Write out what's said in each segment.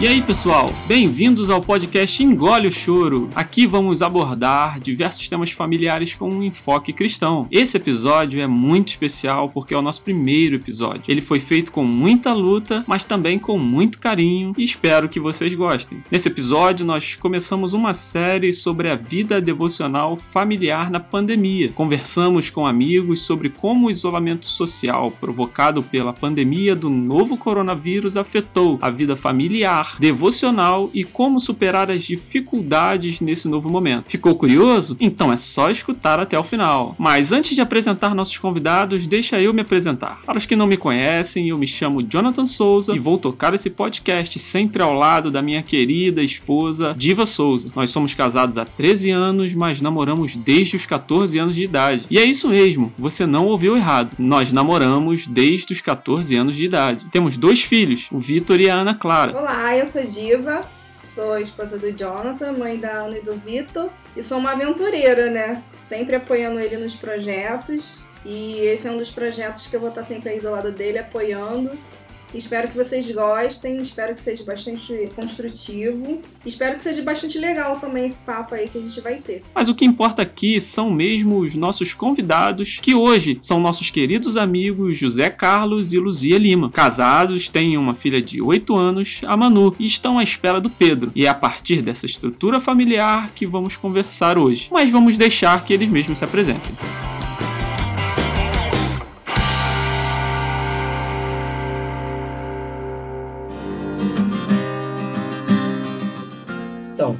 E aí, pessoal? Bem-vindos ao podcast Engole o Choro. Aqui vamos abordar diversos temas familiares com um enfoque cristão. Esse episódio é muito especial porque é o nosso primeiro episódio. Ele foi feito com muita luta, mas também com muito carinho e espero que vocês gostem. Nesse episódio, nós começamos uma série sobre a vida devocional familiar na pandemia. Conversamos com amigos sobre como o isolamento social provocado pela pandemia do novo coronavírus afetou a vida familiar devocional e como superar as dificuldades nesse novo momento. Ficou curioso? Então é só escutar até o final. Mas antes de apresentar nossos convidados, deixa eu me apresentar. Para os que não me conhecem, eu me chamo Jonathan Souza e vou tocar esse podcast sempre ao lado da minha querida esposa Diva Souza. Nós somos casados há 13 anos, mas namoramos desde os 14 anos de idade. E é isso mesmo, você não ouviu errado. Nós namoramos desde os 14 anos de idade. Temos dois filhos, o Vitor e a Ana Clara. Olá, eu sou Diva, sou esposa do Jonathan, mãe da Ana e do Vitor, e sou uma aventureira, né? Sempre apoiando ele nos projetos. E esse é um dos projetos que eu vou estar sempre aí do lado dele, apoiando. Espero que vocês gostem, espero que seja bastante construtivo. Espero que seja bastante legal também esse papo aí que a gente vai ter. Mas o que importa aqui são mesmo os nossos convidados, que hoje são nossos queridos amigos José Carlos e Luzia Lima. Casados, têm uma filha de 8 anos, a Manu, e estão à espera do Pedro. E é a partir dessa estrutura familiar que vamos conversar hoje. Mas vamos deixar que eles mesmos se apresentem.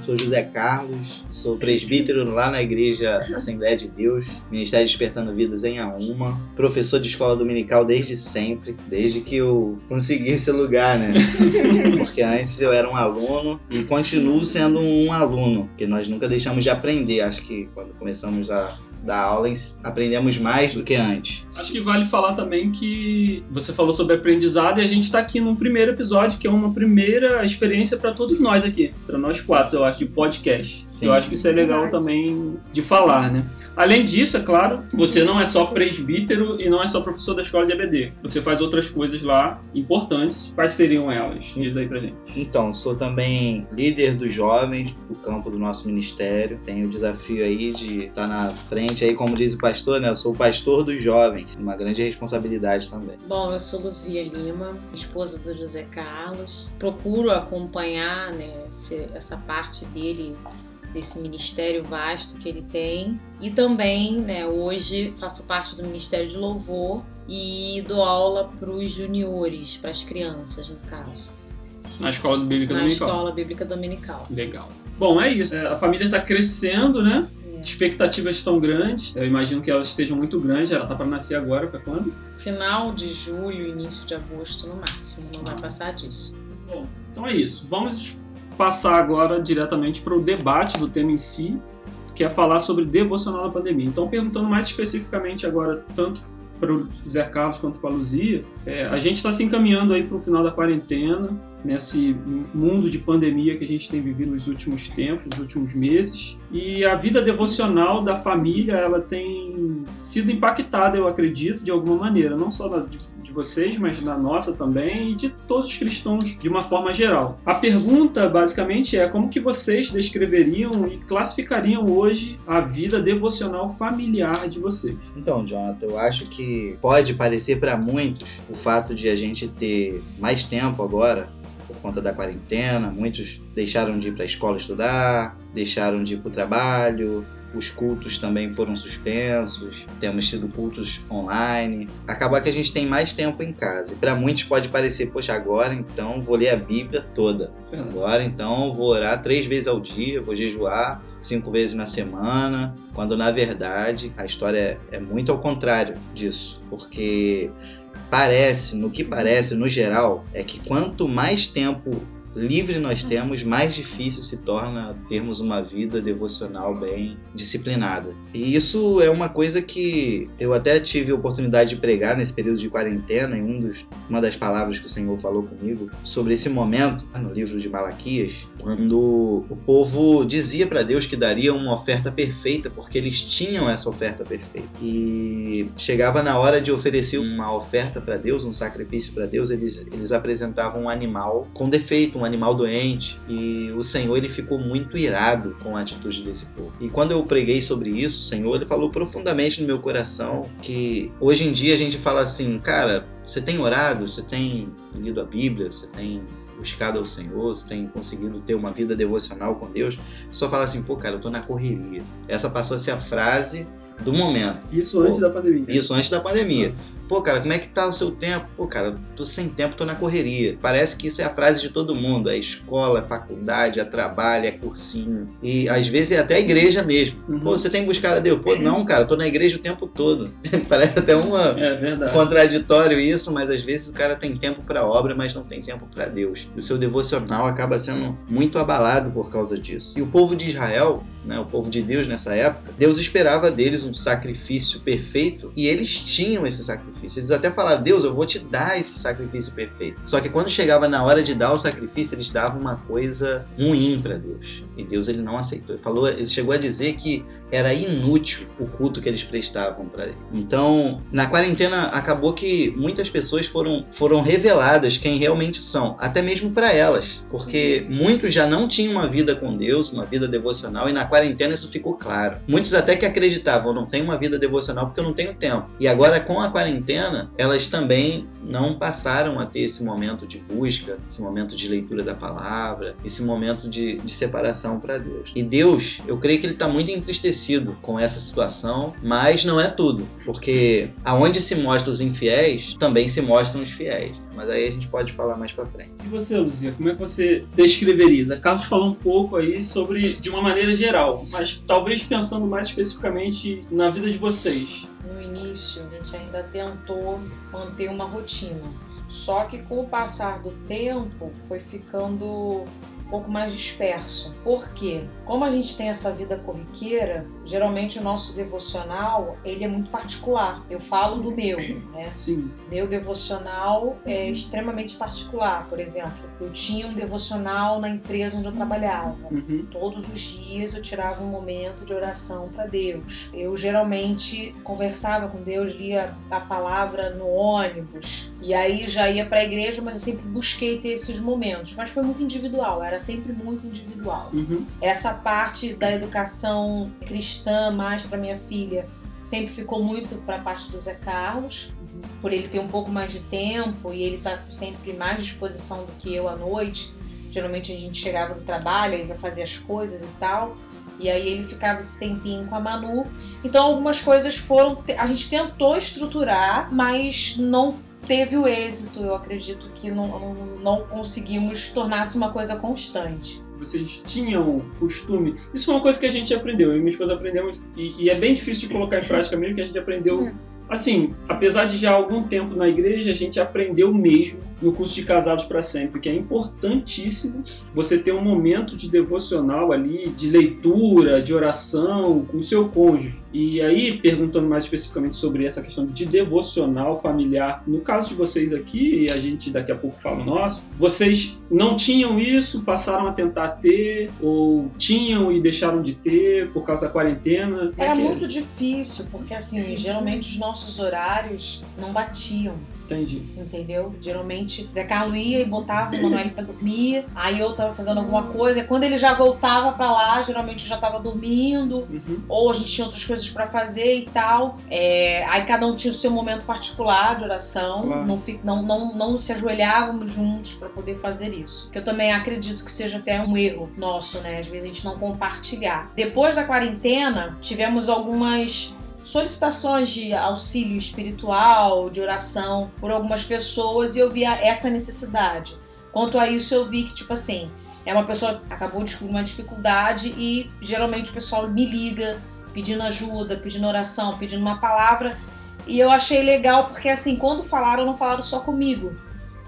Sou José Carlos, sou presbítero lá na Igreja Assembleia de Deus, Ministério Despertando Vidas em Auma, professor de escola dominical desde sempre, desde que eu consegui esse lugar, né? Porque antes eu era um aluno e continuo sendo um aluno, porque nós nunca deixamos de aprender. Acho que quando começamos a dar aula, aprendemos mais do que antes. Acho que vale falar também que você falou sobre aprendizado e a gente está aqui num primeiro episódio, que é uma primeira experiência para todos nós aqui, para nós quatro, eu acho, de podcast. Sim. Eu acho que isso é legal Verdade. também de falar, né? Além disso, é claro, você não é só presbítero e não é só professor da escola de ABD. Você faz outras coisas lá importantes. Quais seriam elas? Diz aí pra gente. Então, sou também líder dos jovens do campo do nosso ministério. Tenho o desafio aí de estar na frente aí, como diz o pastor, né? Eu sou o pastor dos jovens, uma grande responsabilidade também. Bom, eu sou Luzia Lima, esposa do José Carlos. Procuro acompanhar né, esse- essa parte dele, desse ministério vasto que ele tem. E também, né, hoje faço parte do Ministério de Louvor e dou aula para os juniores, para as crianças, no caso, Na escola bíblica na dominical. escola bíblica dominical. Legal. Bom, é isso. É, a família está crescendo, né? É. Expectativas estão grandes. Eu imagino que elas estejam muito grandes. Ela tá para nascer agora, para quando? Final de julho, início de agosto no máximo, não vai passar disso. Bom, então é isso. Vamos passar agora diretamente para o debate do tema em si, que é falar sobre devocional na pandemia. Então, perguntando mais especificamente agora, tanto para o Zé Carlos quanto para a Luzia, é, a gente está se encaminhando aí para o final da quarentena, nesse mundo de pandemia que a gente tem vivido nos últimos tempos, nos últimos meses. E a vida devocional da família, ela tem sido impactada, eu acredito, de alguma maneira, não só de vocês, mas da nossa também e de todos os cristãos de uma forma geral. A pergunta, basicamente, é como que vocês descreveriam e classificariam hoje a vida devocional familiar de vocês? Então, Jonathan, eu acho que pode parecer para muitos o fato de a gente ter mais tempo agora por conta da quarentena, muitos deixaram de ir para a escola estudar, deixaram de ir para o trabalho, os cultos também foram suspensos, temos tido cultos online. Acabar que a gente tem mais tempo em casa. Para muitos pode parecer, poxa, agora então vou ler a Bíblia toda. Agora então vou orar três vezes ao dia, vou jejuar cinco vezes na semana, quando na verdade a história é muito ao contrário disso, porque parece, no que parece, no geral, é que quanto mais tempo livre nós temos, mais difícil se torna termos uma vida devocional bem disciplinada. E isso é uma coisa que eu até tive a oportunidade de pregar nesse período de quarentena, em um dos, uma das palavras que o Senhor falou comigo sobre esse momento no livro de Malaquias, quando o povo dizia para Deus que daria uma oferta perfeita, porque eles tinham essa oferta perfeita. E chegava na hora de oferecer uma oferta para Deus, um sacrifício para Deus, eles, eles apresentavam um animal com defeito, um animal doente. E o Senhor ele ficou muito irado com a atitude desse povo. E quando eu preguei sobre isso, o Senhor ele falou profundamente no meu coração que hoje em dia a gente fala assim, cara, você tem orado, você tem lido a Bíblia, você tem buscado ao Senhor, você tem conseguido ter uma vida devocional com Deus, só fala assim, pô, cara, eu tô na correria. Essa passou a ser a frase do momento. Isso antes Pô, da pandemia. Isso antes da pandemia. Pô, cara, como é que tá o seu tempo? Pô, cara, tô sem tempo, tô na correria. Parece que isso é a frase de todo mundo. É escola, é faculdade, é trabalho, é cursinho. E às vezes é até a igreja mesmo. Uhum. Pô, você tem buscado a Deus? Pô, não, cara, tô na igreja o tempo todo. Parece até uma É contraditório isso, mas às vezes o cara tem tempo para obra, mas não tem tempo para Deus. E o seu devocional acaba sendo muito abalado por causa disso. E o povo de Israel, né, o povo de Deus nessa época, Deus esperava deles um sacrifício perfeito e eles tinham esse sacrifício. Eles até falaram: "Deus, eu vou te dar esse sacrifício perfeito". Só que quando chegava na hora de dar o sacrifício, eles davam uma coisa ruim para Deus. E Deus ele não aceitou. Ele falou, ele chegou a dizer que era inútil o culto que eles prestavam para ele. Então, na quarentena acabou que muitas pessoas foram, foram reveladas quem realmente são, até mesmo para elas, porque muitos já não tinham uma vida com Deus, uma vida devocional, e na quarentena isso ficou claro. Muitos até que acreditavam, não tenho uma vida devocional porque eu não tenho tempo. E agora com a quarentena, elas também não passaram a ter esse momento de busca, esse momento de leitura da palavra, esse momento de, de separação para Deus. E Deus, eu creio que ele está muito entristecido com essa situação, mas não é tudo, porque aonde se mostram os infiéis, também se mostram os fiéis. Mas aí a gente pode falar mais para frente. E você, Luzia, como é que você descreveria? A Carlos falou um pouco aí sobre, de uma maneira geral, mas talvez pensando mais especificamente na vida de vocês. No início, a gente ainda tentou manter uma rotina. Só que com o passar do tempo, foi ficando um pouco mais disperso. Por quê? Como a gente tem essa vida corriqueira, geralmente o nosso devocional, ele é muito particular. Eu falo do meu, né? Sim. Meu devocional é extremamente particular. Por exemplo, eu tinha um devocional na empresa onde eu trabalhava. Uhum. Todos os dias eu tirava um momento de oração para Deus. Eu geralmente conversava com Deus, lia a palavra no ônibus e aí já ia para a igreja, mas eu sempre busquei ter esses momentos. Mas foi muito individual, era sempre muito individual. Uhum. Essa parte da educação cristã mais para minha filha sempre ficou muito para a parte do Zé Carlos, por ele ter um pouco mais de tempo e ele tá sempre mais disposição do que eu à noite. Geralmente a gente chegava do trabalho, ele vai fazer as coisas e tal. E aí ele ficava esse tempinho com a Manu. Então algumas coisas foram. A gente tentou estruturar, mas não teve o êxito. Eu acredito que não, não, não conseguimos tornar-se uma coisa constante. Vocês tinham costume. Isso foi uma coisa que a gente aprendeu. Eu e minha esposa aprendemos. E, e é bem difícil de colocar em prática mesmo, que a gente aprendeu. Assim, apesar de já há algum tempo na igreja, a gente aprendeu mesmo no curso de Casados para Sempre, que é importantíssimo você ter um momento de devocional ali, de leitura, de oração com o seu cônjuge. E aí, perguntando mais especificamente sobre essa questão de devocional familiar, no caso de vocês aqui, e a gente daqui a pouco fala o nosso, vocês não tinham isso, passaram a tentar ter, ou tinham e deixaram de ter por causa da quarentena? É Era é? muito difícil, porque assim, geralmente os nossos horários não batiam. Entendi. entendeu? Geralmente Zé Carlos ia e botava o Manoel pra dormir, aí eu tava fazendo alguma coisa, e quando ele já voltava pra lá, geralmente eu já tava dormindo, Uhum. ou a gente tinha outras coisas pra fazer e tal. É, aí cada um tinha o seu momento particular de oração, Claro. não, não, não, não se ajoelhávamos juntos pra poder fazer isso. Que eu também acredito que seja até um erro nosso, né? Às vezes a gente não compartilhar. Depois da quarentena, tivemos algumas solicitações de auxílio espiritual, de oração por algumas pessoas e eu via essa necessidade. Quanto a isso, eu vi que, tipo assim, é uma pessoa que acabou de descobrir uma dificuldade e geralmente o pessoal me liga pedindo ajuda, pedindo oração, pedindo uma palavra. E eu achei legal porque, assim, quando falaram, não falaram só comigo.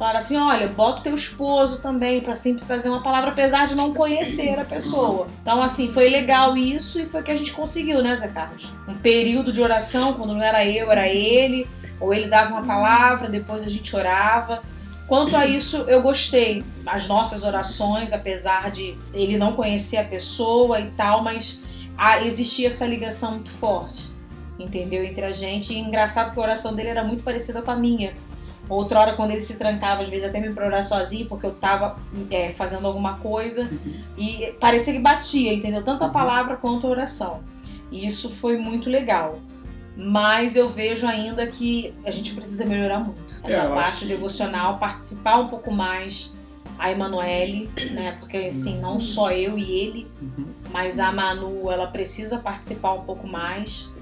Falaram assim: olha, bota o teu esposo também pra sempre trazer uma palavra, apesar de não conhecer a pessoa. Então, assim, foi legal isso e foi que a gente conseguiu, né, Zé Carlos? Um período de oração, quando não era eu, era ele. Ou ele dava uma palavra, depois a gente orava. Quanto a isso, eu gostei. As nossas orações, apesar de ele não conhecer a pessoa e tal, mas ah, existia essa ligação muito forte, entendeu? Entre a gente. E engraçado que a oração dele era muito parecida com a minha. Outra hora, quando ele se trancava, às vezes até me pra orar sozinho, porque eu tava é, fazendo alguma coisa. Uhum. E parecia que batia, entendeu? Tanto a palavra quanto a oração. E isso foi muito legal. Mas eu vejo ainda que a gente precisa melhorar muito. Essa É, eu acho parte devocional, participar um pouco mais a Emanuele, né? Porque assim, não só eu e ele, Uhum. mas a Manu, ela precisa participar um pouco mais.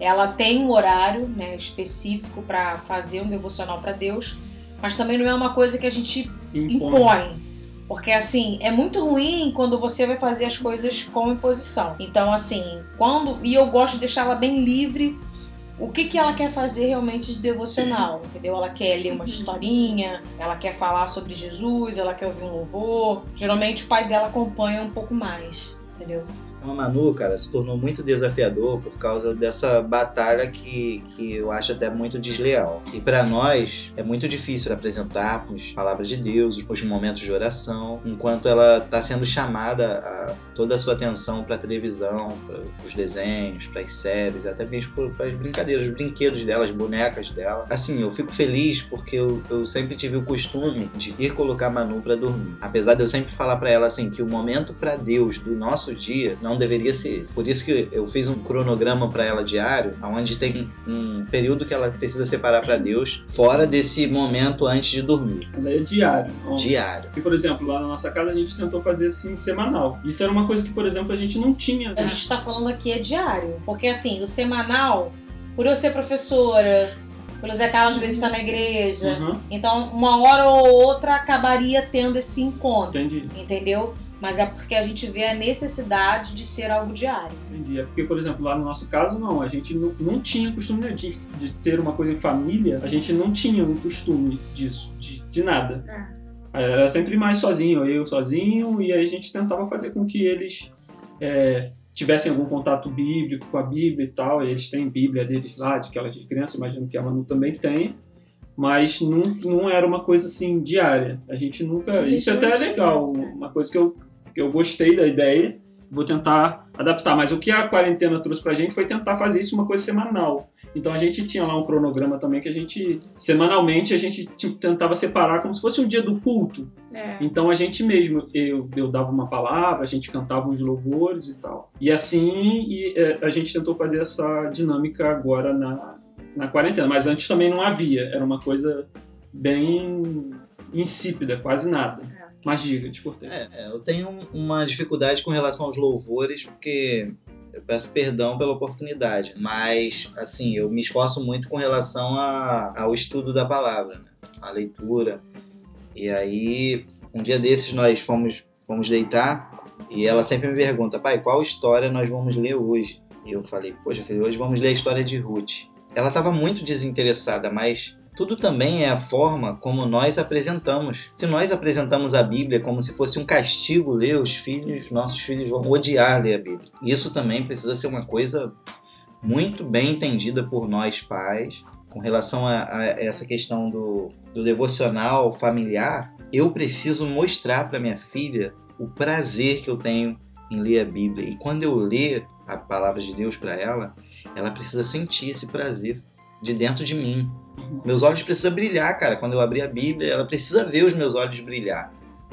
Ela tem um horário, né, específico para fazer um devocional para Deus, mas também não é uma coisa que a gente Impõe. impõe. Porque assim, é muito ruim quando você vai fazer as coisas com imposição. Então, assim, quando. E eu gosto de deixar ela bem livre. O que, que ela quer fazer realmente de devocional, entendeu? Ela quer ler uma historinha, ela quer falar sobre Jesus, ela quer ouvir um louvor. Geralmente o pai dela acompanha um pouco mais, entendeu? A Manu, cara, se tornou muito desafiador por causa dessa batalha que, que eu acho até muito desleal. E para nós é muito difícil apresentarmos palavras de Deus, os momentos de oração, enquanto ela está sendo chamada a toda a sua atenção para a televisão, para os desenhos, para as séries, até mesmo para as brincadeiras, os brinquedos dela, as bonecas dela. Assim, eu fico feliz porque eu, eu sempre tive o costume de ir colocar a Manu para dormir. Apesar de eu sempre falar para ela assim que o momento para Deus do nosso dia não deveria ser esse. Por isso que eu fiz um cronograma para ela diário, onde tem um período que ela precisa separar para Deus, fora desse momento antes de dormir. Mas aí é diário. Ó, Diário. E, por exemplo, lá na nossa casa a gente tentou fazer assim semanal. Isso era uma coisa que, por exemplo, a gente não tinha. A gente tá falando aqui é diário. Porque assim, o semanal, por eu ser professora, pelo Zé Carlos estar na igreja, Uhum, então uma hora ou outra acabaria tendo esse encontro, entendi, entendeu? Mas é porque a gente vê a necessidade de ser algo diário. entendi. É porque, por exemplo, lá no nosso caso, não. A gente não, não tinha costume de, de ter uma coisa em família. A gente não tinha um costume disso, de, de nada. Era sempre mais sozinho, eu sozinho, e aí a gente tentava fazer com que eles é, tivessem algum contato bíblico com a Bíblia e tal. E eles têm Bíblia deles lá, de aquela de criança, imagino que a Manu também tem. Mas não, não era uma coisa assim diária. A gente nunca. A gente isso até não é legal, uma coisa que eu, eu gostei da ideia. Vou tentar adaptar. Mas o que a quarentena trouxe pra gente foi tentar fazer isso uma coisa semanal. Então a gente tinha lá um cronograma também que a gente, semanalmente, a gente tipo, tentava separar como se fosse um dia do culto. É. Então a gente mesmo, eu, eu dava uma palavra, a gente cantava uns louvores e tal. E assim e, é, a gente tentou fazer essa dinâmica agora na, na quarentena. Mas antes também não havia, era uma coisa bem insípida, quase nada. Mas diga, te cortei. É, é, eu tenho uma dificuldade com relação aos louvores, porque eu peço perdão pela oportunidade, mas assim, eu me esforço muito com relação a- ao estudo da palavra, né? a leitura. E aí, um dia desses nós fomos, fomos deitar e ela sempre me pergunta, pai, qual história nós vamos ler hoje? E eu falei, poxa, filho, hoje vamos ler a história de Ruth. Ela estava muito desinteressada, mas tudo também é a forma como nós apresentamos. Se nós apresentamos a Bíblia como se fosse um castigo ler, os filhos, nossos filhos vão odiar ler a Bíblia. Isso também precisa ser uma coisa muito bem entendida por nós pais. Com relação a, a essa questão do, do devocional familiar, eu preciso mostrar para minha filha o prazer que eu tenho em ler a Bíblia. E quando eu ler a palavra de Deus para ela, ela precisa sentir esse prazer de dentro de mim. Meus olhos precisam brilhar, cara. Quando eu abrir a Bíblia, ela precisa ver os meus olhos brilhar.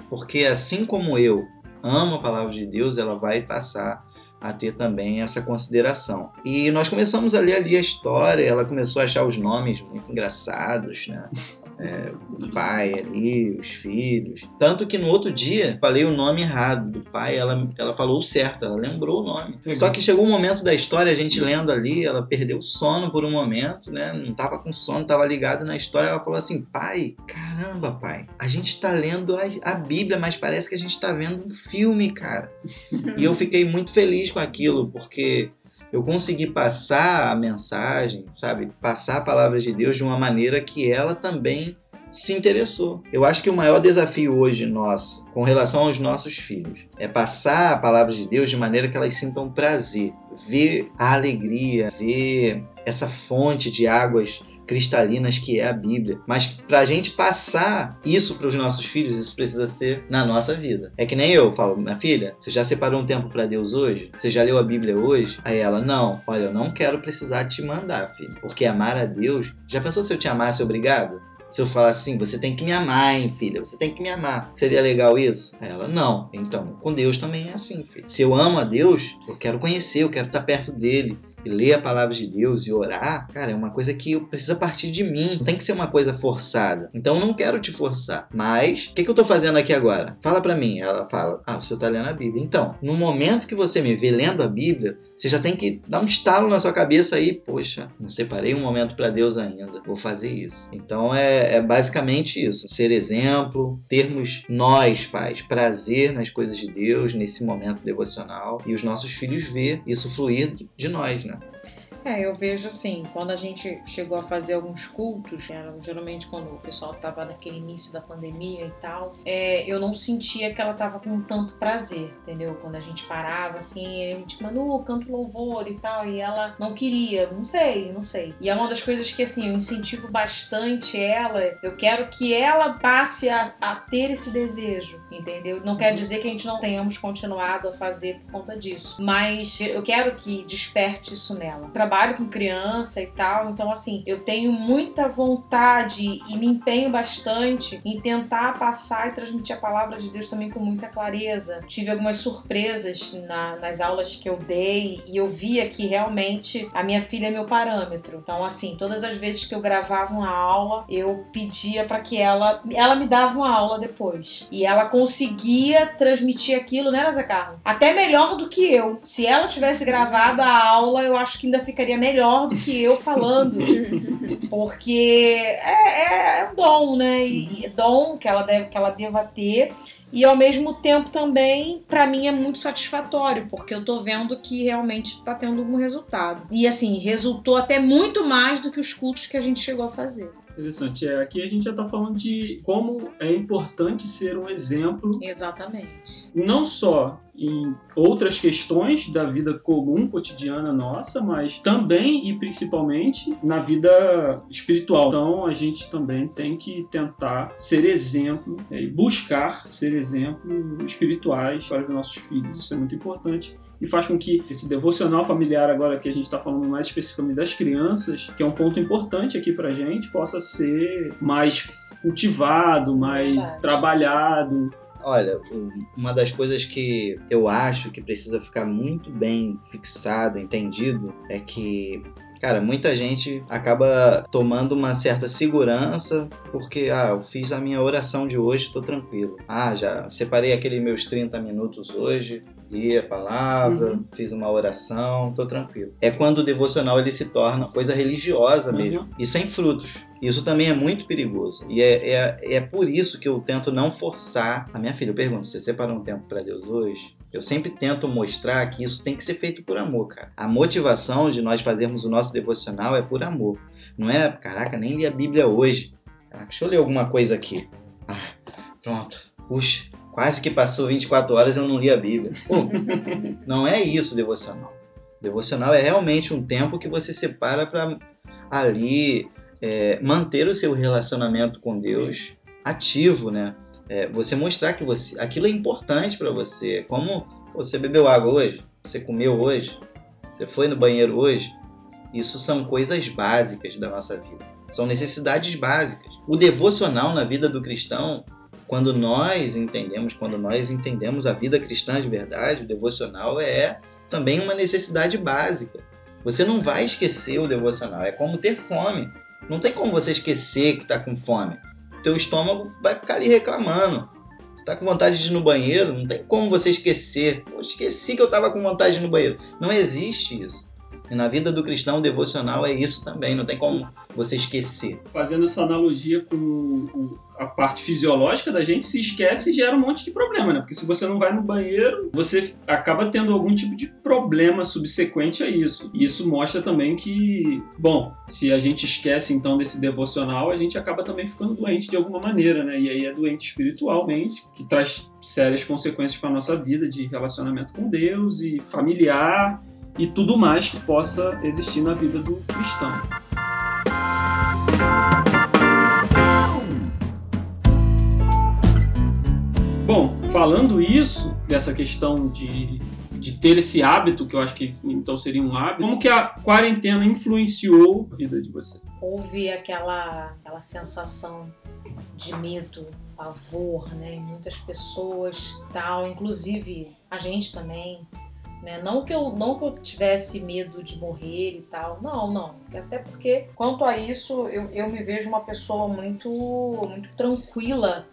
Porque assim como eu amo a palavra de Deus, ela vai passar a ter também essa consideração. E nós começamos a ler ali a história, ela começou a achar os nomes muito engraçados, né? É, o pai ali, os filhos. Tanto que no outro dia falei o nome errado do pai, ela, ela falou o certo, ela lembrou o nome. Legal. Só que chegou um momento da história, a gente lendo ali, ela perdeu o sono por um momento, né? Não tava com sono, tava ligada na história. Ela falou assim: pai, caramba, pai, a gente tá lendo a, a Bíblia, mas parece que a gente tá vendo um filme, cara. E eu fiquei muito feliz com aquilo, porque eu consegui passar a mensagem, sabe? Passar a palavra de Deus de uma maneira que ela também se interessou. Eu acho que o maior desafio hoje nosso, com relação aos nossos filhos, é passar a palavra de Deus de maneira que elas sintam prazer, ver a alegria, ver essa fonte de águas cristalinas que é a Bíblia. Mas para a gente passar isso para os nossos filhos, isso precisa ser na nossa vida. É que nem eu falo, minha filha, você já separou um tempo para Deus hoje? Você já leu a Bíblia hoje? Aí ela, não, olha, eu não quero precisar te mandar, filho. Porque amar a Deus. Já pensou se eu te amasse obrigado? Se eu falar assim, você tem que me amar, hein, filha? Você tem que me amar. Seria legal isso? Ela, não. Então, com Deus também é assim, filha. Se eu amo a Deus, eu quero conhecer, eu quero estar perto dele e ler a palavra de Deus e orar, cara, é uma coisa que precisa partir de mim. Não tem que ser uma coisa forçada. Então eu não quero te forçar. Mas, o que, que eu tô fazendo aqui agora? Fala para mim. Ela fala, ah, o senhor tá lendo a Bíblia. Então, no momento que você me vê lendo a Bíblia, você já tem que dar um estalo na sua cabeça aí, poxa, não separei um momento para Deus ainda, vou fazer isso. Então é, é, basicamente isso: ser exemplo, termos nós, pais, prazer nas coisas de Deus, nesse momento devocional, e os nossos filhos ver isso fluir de nós, né? É, eu vejo assim, quando a gente chegou a fazer alguns cultos, eram geralmente quando o pessoal estava naquele início da pandemia e tal, é, eu não sentia que ela estava com tanto prazer, entendeu? Quando a gente parava assim, a gente, Manu, canto louvor e tal, e ela não queria, não sei, não sei. E é uma das coisas que assim, eu incentivo bastante ela, eu quero que ela passe a, a ter esse desejo, entendeu? Não quer dizer que a gente não tenhamos continuado a fazer por conta disso, mas eu quero que desperte isso nela. Trabalho trabalho com criança e tal, então assim, eu tenho muita vontade e me empenho bastante em tentar passar e transmitir a palavra de Deus também com muita clareza. Tive algumas surpresas na, nas aulas que eu dei e eu via que realmente a minha filha é meu parâmetro. Então, assim, todas as vezes que eu gravava uma aula, eu pedia para que ela ela me dava uma aula depois. E ela conseguia transmitir aquilo, né, Zé? Até melhor do que eu. Se ela tivesse gravado a aula, eu acho que ainda ficaria ficaria melhor do que eu falando. porque é, é, um dom, né? E, dom que ela, deve, que ela deva ter. E ao mesmo tempo também, para mim, é muito satisfatório, porque eu tô vendo que realmente tá tendo algum resultado. E assim, resultou até muito mais do que os cultos que a gente chegou a fazer. Interessante. É, aqui a gente já está falando de como é importante ser um exemplo. Exatamente. Não só em outras questões da vida comum, cotidiana nossa, mas também e principalmente na vida espiritual. Então a gente também tem que tentar ser exemplo é, e buscar ser exemplo espirituais para os nossos filhos. Isso é muito importante e faz com que esse devocional familiar, agora que a gente está falando mais especificamente das crianças, que é um ponto importante aqui para a gente, possa ser mais cultivado, mais Verdade. trabalhado. Olha, uma das coisas que eu acho que precisa ficar muito bem fixado, entendido, é que Cara, muita gente acaba tomando uma certa segurança porque, ah, eu fiz a minha oração de hoje, tô tranquilo. Ah, já separei aqueles meus 30 minutos hoje, li a palavra, uhum. fiz uma oração, tô tranquilo. É quando o devocional ele se torna coisa religiosa uhum. mesmo e sem frutos. Isso também é muito perigoso. E é, é, é por isso que eu tento não forçar a minha filha. Eu pergunto: você separou um tempo para Deus hoje? Eu sempre tento mostrar que isso tem que ser feito por amor, cara. A motivação de nós fazermos o nosso devocional é por amor. Não é, caraca, nem li a Bíblia hoje. Caraca, deixa eu ler alguma coisa aqui. Ah, pronto. Puxa, Quase que passou 24 horas e eu não li a Bíblia. Pô, não é isso devocional. Devocional é realmente um tempo que você separa para ali é, manter o seu relacionamento com Deus ativo, né? É, você mostrar que você, aquilo é importante para você. Como você bebeu água hoje, você comeu hoje, você foi no banheiro hoje. Isso são coisas básicas da nossa vida. São necessidades básicas. O devocional na vida do cristão quando nós entendemos, quando nós entendemos a vida cristã de verdade, o devocional é também uma necessidade básica. Você não vai esquecer o devocional, é como ter fome. Não tem como você esquecer que está com fome. Teu estômago vai ficar ali reclamando. Você está com vontade de ir no banheiro, não tem como você esquecer. Esqueci que eu estava com vontade de ir no banheiro. Não existe isso. E na vida do cristão, devocional é isso também, não tem como você esquecer. Fazendo essa analogia com a parte fisiológica da gente, se esquece e gera um monte de problema, né? Porque se você não vai no banheiro, você acaba tendo algum tipo de problema subsequente a isso. E isso mostra também que, bom, se a gente esquece então desse devocional, a gente acaba também ficando doente de alguma maneira, né? E aí é doente espiritualmente, que traz sérias consequências para a nossa vida de relacionamento com Deus e familiar e tudo mais que possa existir na vida do cristão. Bom, falando isso, dessa questão de, de ter esse hábito, que eu acho que então seria um hábito, como que a quarentena influenciou a vida de você? houve aquela, aquela sensação de medo, pavor, né? Muitas pessoas, tal, inclusive a gente também. Né? Não que eu não que eu tivesse medo de morrer e tal, não, não. Até porque quanto a isso eu, eu me vejo uma pessoa muito muito tranquila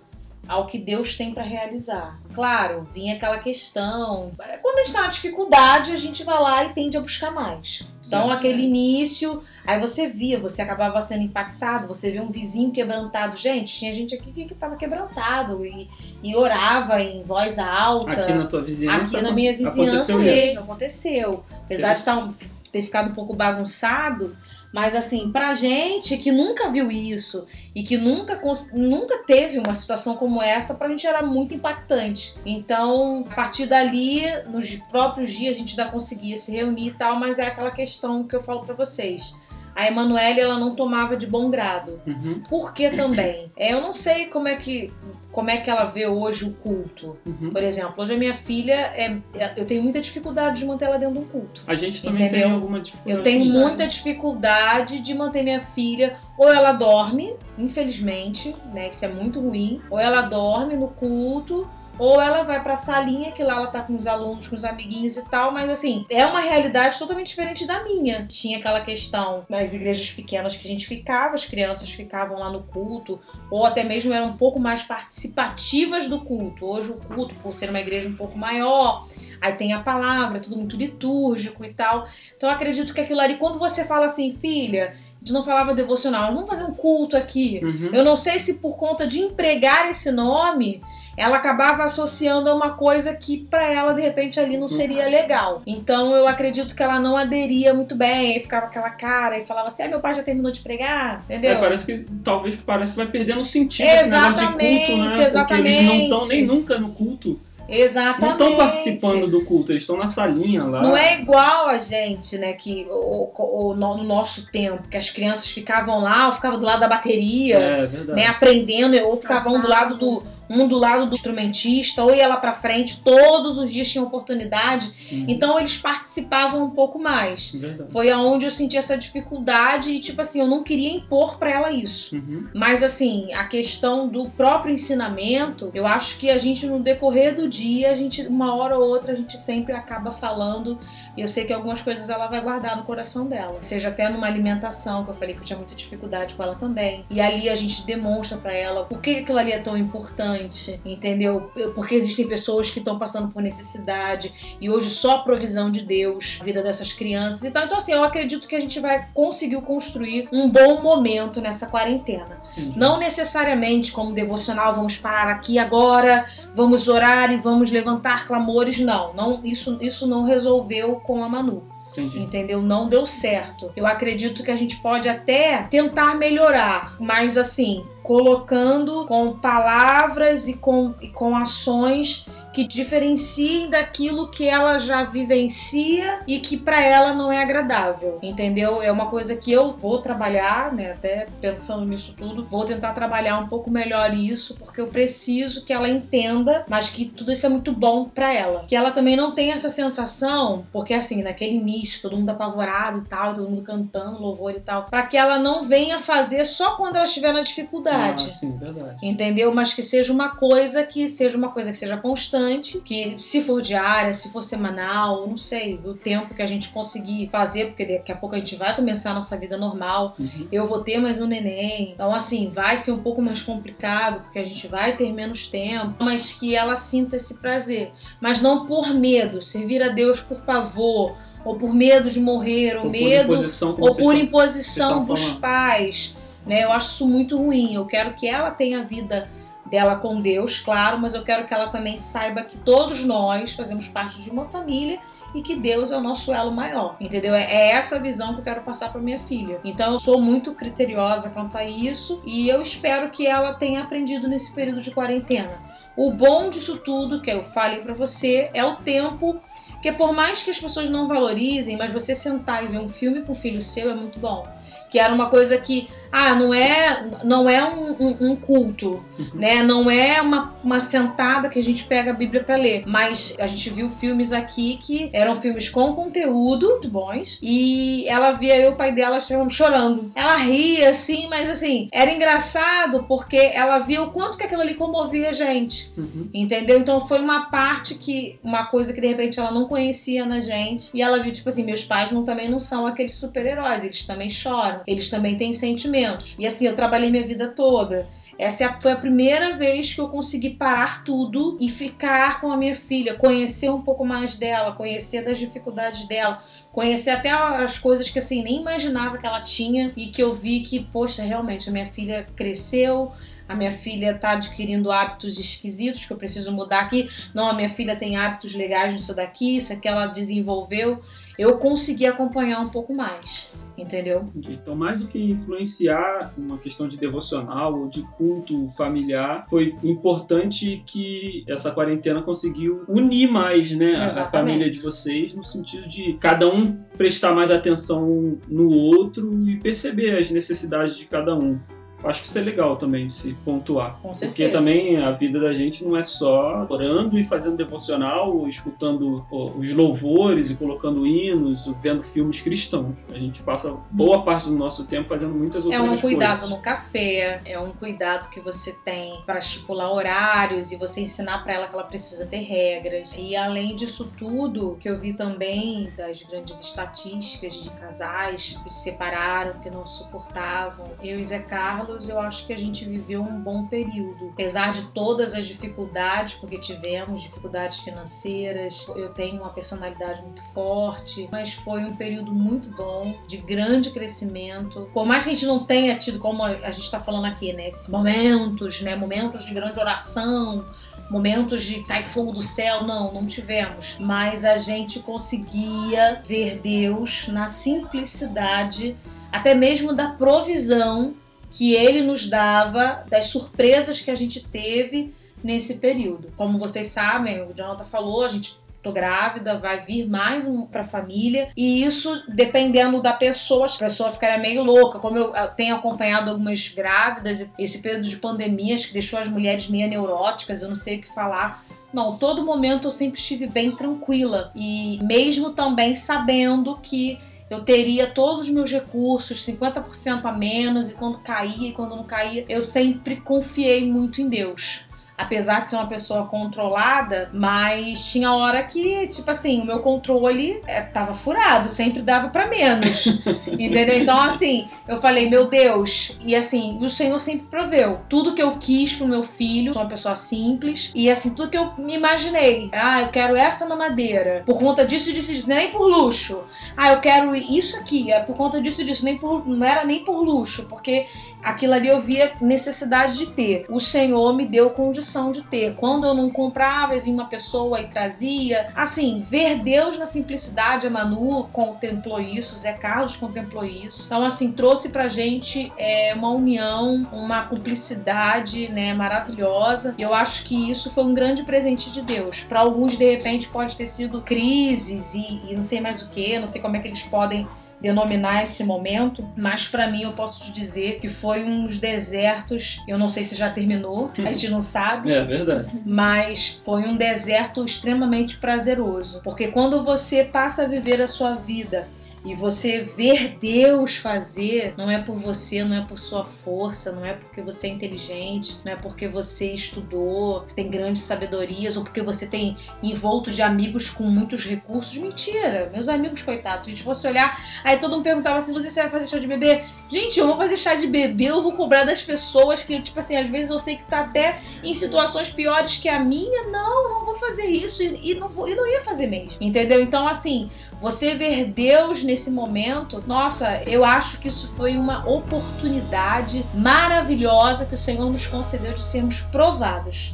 ao que Deus tem para realizar. Claro, vinha aquela questão. Quando a gente está na dificuldade, a gente vai lá e tende a buscar mais. Então, Sim, aquele é. início, aí você via, você acabava sendo impactado, você via um vizinho quebrantado. Gente, tinha gente aqui que estava quebrantado e, e orava em voz alta. Aqui na tua vizinhança? Aqui na minha vizinhança aconteceu mesmo, aconteceu. Apesar de estar, ter ficado um pouco bagunçado, mas assim, pra gente que nunca viu isso e que nunca, nunca teve uma situação como essa, pra gente era muito impactante. Então, a partir dali, nos próprios dias, a gente ainda conseguia se reunir e tal, mas é aquela questão que eu falo para vocês a Emanuele ela não tomava de bom grado. Uhum. Por que também? É, eu não sei como é que como é que ela vê hoje o culto. Uhum. Por exemplo, hoje a minha filha é, é eu tenho muita dificuldade de manter ela dentro de um culto. A gente também entendeu? tem alguma dificuldade. Eu tenho muita dificuldade de manter minha filha ou ela dorme, infelizmente, né, isso é muito ruim, ou ela dorme no culto ou ela vai pra salinha, que lá ela tá com os alunos, com os amiguinhos e tal, mas assim, é uma realidade totalmente diferente da minha. Tinha aquela questão das igrejas pequenas que a gente ficava, as crianças ficavam lá no culto, ou até mesmo eram um pouco mais participativas do culto. Hoje o culto, por ser uma igreja um pouco maior, aí tem a palavra, é tudo muito litúrgico e tal. Então eu acredito que aquilo ali, quando você fala assim, filha, a gente não falava devocional, vamos fazer um culto aqui. Uhum. Eu não sei se por conta de empregar esse nome, ela acabava associando a uma coisa que para ela de repente ali não seria legal. Então eu acredito que ela não aderia muito bem, e ficava aquela cara e falava assim: ah, meu pai já terminou de pregar, entendeu? É, parece que talvez parece que vai perdendo o sentido exatamente, esse de culto, né? Exatamente. Porque eles não estão nem nunca no culto. Exatamente. Não estão participando do culto, eles estão na salinha lá. Não é igual a gente, né? Que o, o, no nosso tempo, que as crianças ficavam lá, ou ficavam do lado da bateria, é, né? Aprendendo, ou ficavam do lado do um do lado do instrumentista, ou ia lá pra frente, todos os dias tinha oportunidade. Uhum. Então eles participavam um pouco mais. Verdade. Foi aonde eu senti essa dificuldade e, tipo assim, eu não queria impor para ela isso. Uhum. Mas, assim, a questão do próprio ensinamento, eu acho que a gente, no decorrer do dia, a gente, uma hora ou outra, a gente sempre acaba falando. E eu sei que algumas coisas ela vai guardar no coração dela. Seja até numa alimentação, que eu falei que eu tinha muita dificuldade com ela também. E ali a gente demonstra para ela por que aquilo ali é tão importante entendeu? Porque existem pessoas que estão passando por necessidade e hoje só a provisão de Deus, a vida dessas crianças e tal. Então, assim, eu acredito que a gente vai conseguir construir um bom momento nessa quarentena. Uhum. Não necessariamente como devocional, vamos parar aqui agora, vamos orar e vamos levantar clamores, não. não isso, isso não resolveu com a Manu. Entendi. Entendeu? Não deu certo. Eu acredito que a gente pode até tentar melhorar, mas assim, colocando com palavras e com, e com ações que diferenciem daquilo que ela já vivencia e que para ela não é agradável, entendeu? É uma coisa que eu vou trabalhar, né? Até pensando nisso tudo, vou tentar trabalhar um pouco melhor isso, porque eu preciso que ela entenda, mas que tudo isso é muito bom para ela. Que ela também não tenha essa sensação, porque assim, naquele início, todo mundo apavorado e tal, todo mundo cantando louvor e tal, para que ela não venha fazer só quando ela estiver na dificuldade. Ah, sim, verdade. Entendeu? Mas que seja uma coisa que seja uma coisa que seja constante que se for diária, se for semanal, não sei, do tempo que a gente conseguir fazer, porque daqui a pouco a gente vai começar a nossa vida normal, uhum. eu vou ter mais um neném, então assim, vai ser um pouco mais complicado, porque a gente vai ter menos tempo, mas que ela sinta esse prazer, mas não por medo, servir a Deus por favor, ou por medo de morrer, ou, ou medo, por imposição, ou por imposição dos pais, né? Eu acho isso muito ruim. Eu quero que ela tenha a vida dela com Deus, claro, mas eu quero que ela também saiba que todos nós fazemos parte de uma família e que Deus é o nosso elo maior, entendeu? É, é essa visão que eu quero passar para minha filha. Então eu sou muito criteriosa quanto a isso e eu espero que ela tenha aprendido nesse período de quarentena. O bom disso tudo, que eu falei para você, é o tempo que por mais que as pessoas não valorizem, mas você sentar e ver um filme com o filho seu é muito bom. Que era uma coisa que ah, não é, não é um, um, um culto, Uhum. né? Não é uma, uma sentada que a gente pega a Bíblia pra ler. Mas a gente viu filmes aqui que eram filmes com conteúdo muito bons. E ela via eu e o pai dela chorando. Ela ria, assim, mas assim, era engraçado porque ela via o quanto que aquilo ali comovia a gente. Uhum. Entendeu? Então foi uma parte que. Uma coisa que de repente ela não conhecia na gente. E ela viu, tipo assim, meus pais não, também não são aqueles super-heróis. Eles também choram. Eles também têm sentimentos. E assim, eu trabalhei minha vida toda. Essa é foi a primeira vez que eu consegui parar tudo e ficar com a minha filha, conhecer um pouco mais dela, conhecer das dificuldades dela, conhecer até as coisas que assim nem imaginava que ela tinha e que eu vi que, poxa, realmente a minha filha cresceu, a minha filha tá adquirindo hábitos esquisitos que eu preciso mudar aqui. Não, a minha filha tem hábitos legais nisso daqui, isso aqui ela desenvolveu. Eu consegui acompanhar um pouco mais, entendeu? Então, mais do que influenciar uma questão de devocional ou de culto familiar, foi importante que essa quarentena conseguiu unir mais, né, a- a Exatamente. família de vocês, no sentido de cada um prestar mais atenção no outro e perceber as necessidades de cada um. Acho que isso é legal também de se pontuar. Com Porque certeza. também a vida da gente não é só orando e fazendo devocional, ou escutando os louvores e colocando hinos, vendo filmes cristãos. A gente passa boa parte do nosso tempo fazendo muitas É outras um cuidado coisas. no café, é um cuidado que você tem para estipular horários e você ensinar para ela que ela precisa ter regras. E além disso tudo, que eu vi também das grandes estatísticas de casais que se separaram, que não suportavam. Eu e Zé Carlos, eu acho que a gente viveu um bom período. Apesar de todas as dificuldades, porque tivemos dificuldades financeiras, eu tenho uma personalidade muito forte, mas foi um período muito bom, de grande crescimento. Por mais que a gente não tenha tido, como a gente está falando aqui, né, momentos, né, momentos de grande oração, momentos de cair fogo do céu, não, não tivemos. Mas a gente conseguia ver Deus na simplicidade, até mesmo da provisão que ele nos dava, das surpresas que a gente teve nesse período. Como vocês sabem, o Jonathan falou, a gente tô grávida, vai vir mais um pra família. E isso, dependendo da pessoa, a pessoa ficaria meio louca. Como eu tenho acompanhado algumas grávidas, esse período de pandemias que deixou as mulheres meio neuróticas, eu não sei o que falar. Não, todo momento eu sempre estive bem tranquila. E mesmo também sabendo que eu teria todos os meus recursos, 50% a menos, e quando caía e quando não caía, eu sempre confiei muito em Deus apesar de ser uma pessoa controlada, mas tinha hora que, tipo assim, o meu controle é, tava furado, sempre dava pra menos. entendeu? Então, assim, eu falei, meu Deus, e assim, o Senhor sempre proveu. Tudo que eu quis pro meu filho, sou uma pessoa simples, e assim, tudo que eu me imaginei. Ah, eu quero essa mamadeira, por conta disso e disso, e disso, nem por luxo. Ah, eu quero isso aqui, é por conta disso e disso, nem por, não era nem por luxo, porque aquilo ali eu via necessidade de ter. O Senhor me deu condição de ter. Quando eu não comprava, vinha uma pessoa e trazia. Assim, ver Deus na simplicidade, a Manu contemplou isso, Zé Carlos contemplou isso. Então, assim, trouxe pra gente é, uma união, uma cumplicidade, né, maravilhosa. Eu acho que isso foi um grande presente de Deus. Para alguns, de repente, pode ter sido crises e, e não sei mais o que, não sei como é que eles podem denominar esse momento, mas para mim eu posso te dizer que foi uns desertos. Eu não sei se já terminou, a gente não sabe, É verdade. mas foi um deserto extremamente prazeroso, porque quando você passa a viver a sua vida e você ver Deus fazer, não é por você, não é por sua força, não é porque você é inteligente, não é porque você estudou, você tem grandes sabedorias ou porque você tem envolto de amigos com muitos recursos. Mentira, meus amigos coitados. Se a gente fosse olhar, aí todo mundo perguntava assim: você vai fazer chá de bebê? Gente, eu vou fazer chá de bebê, eu vou cobrar das pessoas que, tipo assim, às vezes eu sei que tá até em situações piores que a minha. Não, não vou fazer isso e, e não, vou, e não ia fazer mesmo. Entendeu? Então, assim, você ver Deus nesse momento, nossa, eu acho que isso foi uma oportunidade maravilhosa que o Senhor nos concedeu de sermos provados.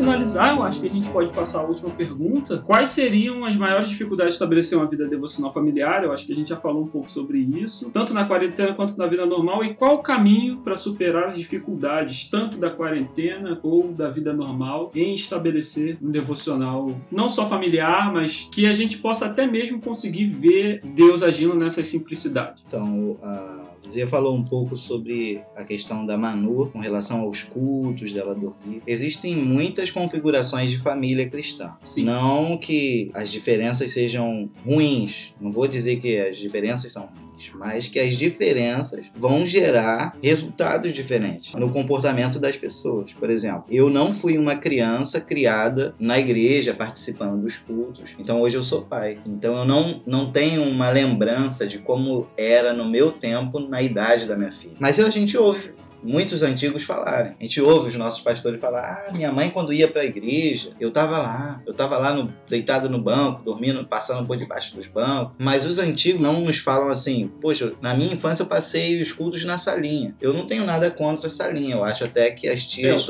Finalizar, eu acho que a gente pode passar a última pergunta. Quais seriam as maiores dificuldades de estabelecer uma vida devocional familiar? Eu acho que a gente já falou um pouco sobre isso, tanto na quarentena quanto na vida normal. E qual o caminho para superar as dificuldades, tanto da quarentena ou da vida normal, em estabelecer um devocional não só familiar, mas que a gente possa até mesmo conseguir ver Deus agindo nessas simplicidades? Então, a Zia falou um pouco sobre a questão da Manu com relação aos cultos dela dormir. Existem muitas configurações de família cristã. Sim. Não que as diferenças sejam ruins. Não vou dizer que as diferenças são ruins mas que as diferenças vão gerar resultados diferentes no comportamento das pessoas. Por exemplo, eu não fui uma criança criada na igreja, participando dos cultos. Então hoje eu sou pai. Então eu não, não tenho uma lembrança de como era no meu tempo, na idade da minha filha. Mas a gente ouve muitos antigos falarem. A gente ouve os nossos pastores falar: ah, minha mãe quando ia para a igreja, eu estava lá, eu estava lá no, deitado no banco, dormindo, passando por debaixo dos bancos. Mas os antigos não nos falam assim: poxa, na minha infância eu passei os cultos na salinha. Eu não tenho nada contra a salinha, eu acho até que as tias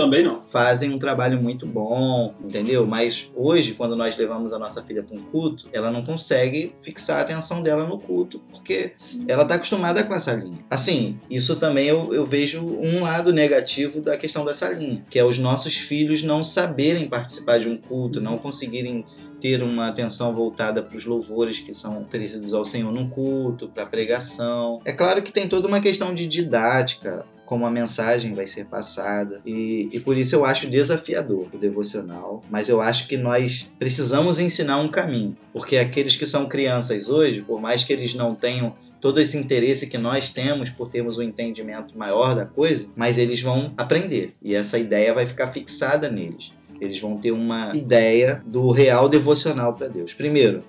fazem um trabalho muito bom, entendeu? Mas hoje, quando nós levamos a nossa filha para um culto, ela não consegue fixar a atenção dela no culto, porque ela está acostumada com a salinha. Assim, isso também eu, eu vejo um lado negativo da questão dessa linha, que é os nossos filhos não saberem participar de um culto, não conseguirem ter uma atenção voltada para os louvores que são oferecidos ao Senhor no culto, para a pregação. É claro que tem toda uma questão de didática, como a mensagem vai ser passada. E, e, por isso eu acho desafiador o devocional. Mas eu acho que nós precisamos ensinar um caminho. Porque aqueles que são crianças hoje, por mais que eles não tenham todo esse interesse que nós temos por termos um entendimento maior da coisa, mas eles vão aprender e essa ideia vai ficar fixada neles. Eles vão ter uma ideia do real devocional para Deus. Primeiro,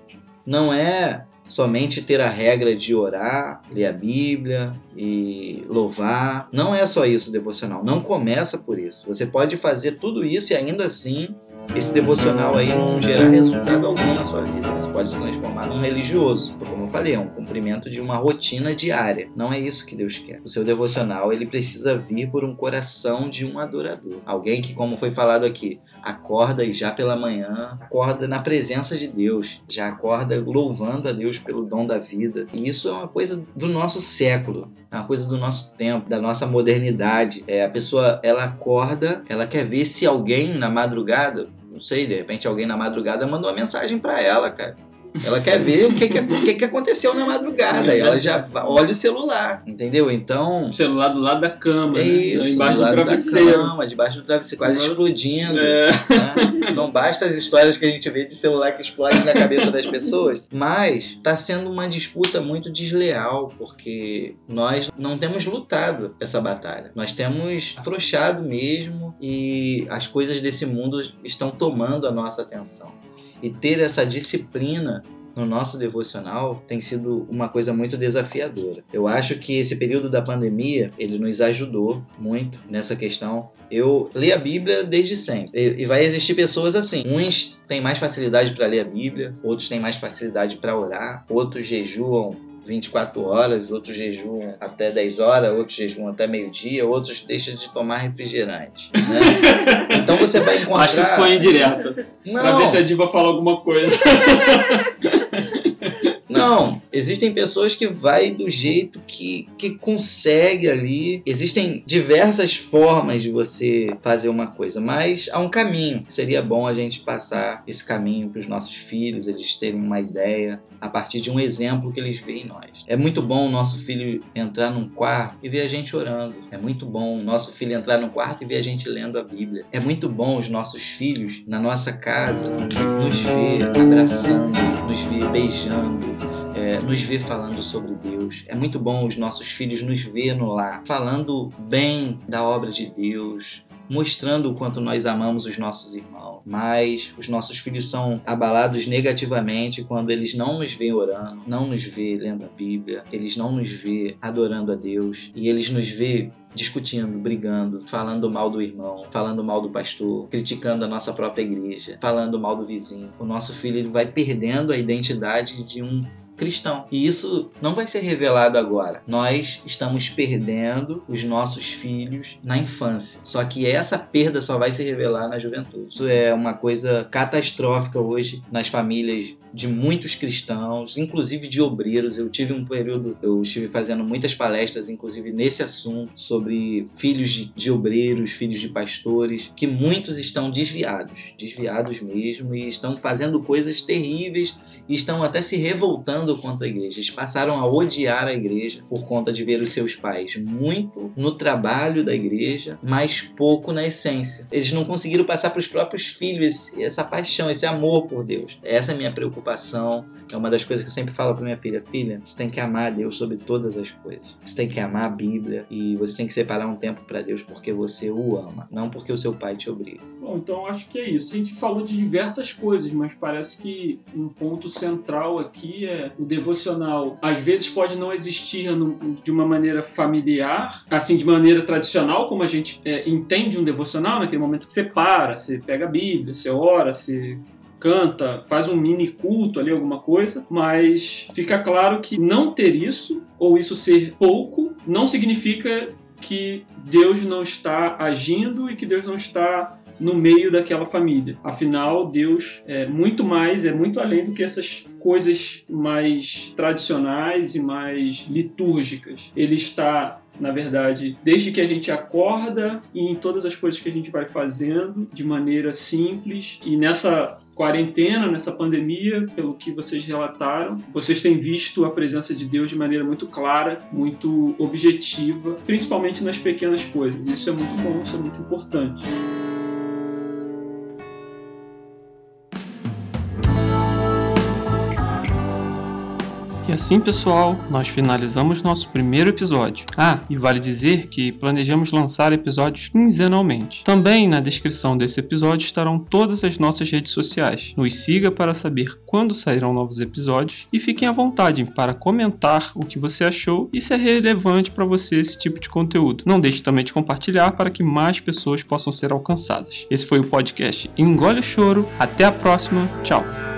não é somente ter a regra de orar, ler a Bíblia e louvar. Não é só isso devocional. Não começa por isso. Você pode fazer tudo isso e ainda assim esse devocional aí não gerar resultado algum na sua vida. Você pode se transformar num religioso. Como eu falei, é um cumprimento de uma rotina diária. Não é isso que Deus quer. O seu devocional ele precisa vir por um coração de um adorador. Alguém que, como foi falado aqui, acorda e já pela manhã, acorda na presença de Deus, já acorda louvando a Deus pelo dom da vida. E isso é uma coisa do nosso século, é uma coisa do nosso tempo, da nossa modernidade. É, a pessoa ela acorda, ela quer ver se alguém na madrugada não sei, de repente alguém na madrugada mandou uma mensagem para ela, cara. Ela quer ver o que, que, o que, que aconteceu na madrugada. E ela já olha o celular, entendeu? Então. O celular do lado da cama, é né? isso, embaixo do do lado travesseiro. da cama, debaixo do travesseiro, quase Uhum. explodindo. É. né? Não basta as histórias que a gente vê de celular que explode na cabeça das pessoas, mas está sendo uma disputa muito desleal, porque nós não temos lutado essa batalha. Nós temos afrouxado mesmo e as coisas desse mundo estão tomando a nossa atenção. E ter essa disciplina no nosso devocional tem sido uma coisa muito desafiadora. Eu acho que esse período da pandemia, ele nos ajudou muito nessa questão. Eu leio a Bíblia desde sempre. E vai existir pessoas assim. Uns têm mais facilidade para ler a Bíblia, outros têm mais facilidade para orar, outros jejuam 24 horas, outros jejuam até 10 horas, outros jejuam até meio-dia, outros deixam de tomar refrigerante. né? Então você vai encontrar. Acho que isso foi indireto. Pra Não, ver se a Diva fala alguma coisa. Não, existem pessoas que vai do jeito que, que consegue ali. Existem diversas formas de você fazer uma coisa, mas há um caminho. Seria bom a gente passar esse caminho para os nossos filhos, eles terem uma ideia a partir de um exemplo que eles veem em nós. É muito bom o nosso filho entrar num quarto e ver a gente orando. É muito bom o nosso filho entrar num quarto e ver a gente lendo a Bíblia. É muito bom os nossos filhos na nossa casa nos ver abraçando, nos ver beijando, é, nos ver falando sobre Deus. É muito bom os nossos filhos nos ver no lar, falando bem da obra de Deus, mostrando o quanto nós amamos os nossos irmãos. Mas os nossos filhos são abalados negativamente quando eles não nos veem orando, não nos veem lendo a Bíblia, eles não nos veem adorando a Deus e eles nos veem discutindo, brigando, falando mal do irmão, falando mal do pastor, criticando a nossa própria igreja, falando mal do vizinho. O nosso filho ele vai perdendo a identidade de um cristão. E isso não vai ser revelado agora. Nós estamos perdendo os nossos filhos na infância. Só que essa perda só vai se revelar na juventude. Isso é uma coisa catastrófica hoje nas famílias de muitos cristãos, inclusive de obreiros. Eu tive um período, eu estive fazendo muitas palestras, inclusive nesse assunto, sobre filhos de, de obreiros, filhos de pastores, que muitos estão desviados, desviados mesmo, e estão fazendo coisas terríveis e estão até se revoltando contra a igreja. Eles passaram a odiar a igreja por conta de ver os seus pais muito no trabalho da igreja, mas pouco na essência. Eles não conseguiram passar para os próprios filhos essa paixão, esse amor por Deus. Essa é a minha preocupação. É uma das coisas que eu sempre falo para minha filha: filha, você tem que amar Deus sobre todas as coisas. Você tem que amar a Bíblia e você tem que separar um tempo para Deus porque você o ama, não porque o seu pai te obriga. Bom, então acho que é isso. A gente falou de diversas coisas, mas parece que um ponto central aqui é o devocional. Às vezes pode não existir de uma maneira familiar, assim, de maneira tradicional, como a gente é, entende um devocional, naquele momento que você para, você pega a Bíblia, você ora, você canta, faz um mini culto ali, alguma coisa, mas fica claro que não ter isso, ou isso ser pouco, não significa que Deus não está agindo e que Deus não está no meio daquela família. Afinal, Deus é muito mais, é muito além do que essas coisas mais tradicionais e mais litúrgicas. Ele está na verdade, desde que a gente acorda e em todas as coisas que a gente vai fazendo de maneira simples. E nessa quarentena, nessa pandemia, pelo que vocês relataram, vocês têm visto a presença de Deus de maneira muito clara, muito objetiva, principalmente nas pequenas coisas. Isso é muito bom, isso é muito importante. E assim, pessoal, nós finalizamos nosso primeiro episódio. Ah, e vale dizer que planejamos lançar episódios quinzenalmente. Também na descrição desse episódio estarão todas as nossas redes sociais. Nos siga para saber quando sairão novos episódios e fiquem à vontade para comentar o que você achou e se é relevante para você esse tipo de conteúdo. Não deixe também de compartilhar para que mais pessoas possam ser alcançadas. Esse foi o podcast Engole o Choro. Até a próxima. Tchau.